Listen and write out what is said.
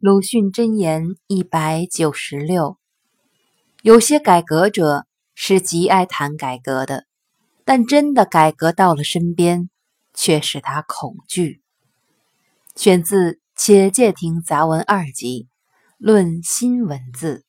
鲁迅箴言一百九十六：有些改革者是极爱谈改革的，但真的改革到了身边，却使他恐惧。选自《且介亭杂文二集·论新文字》。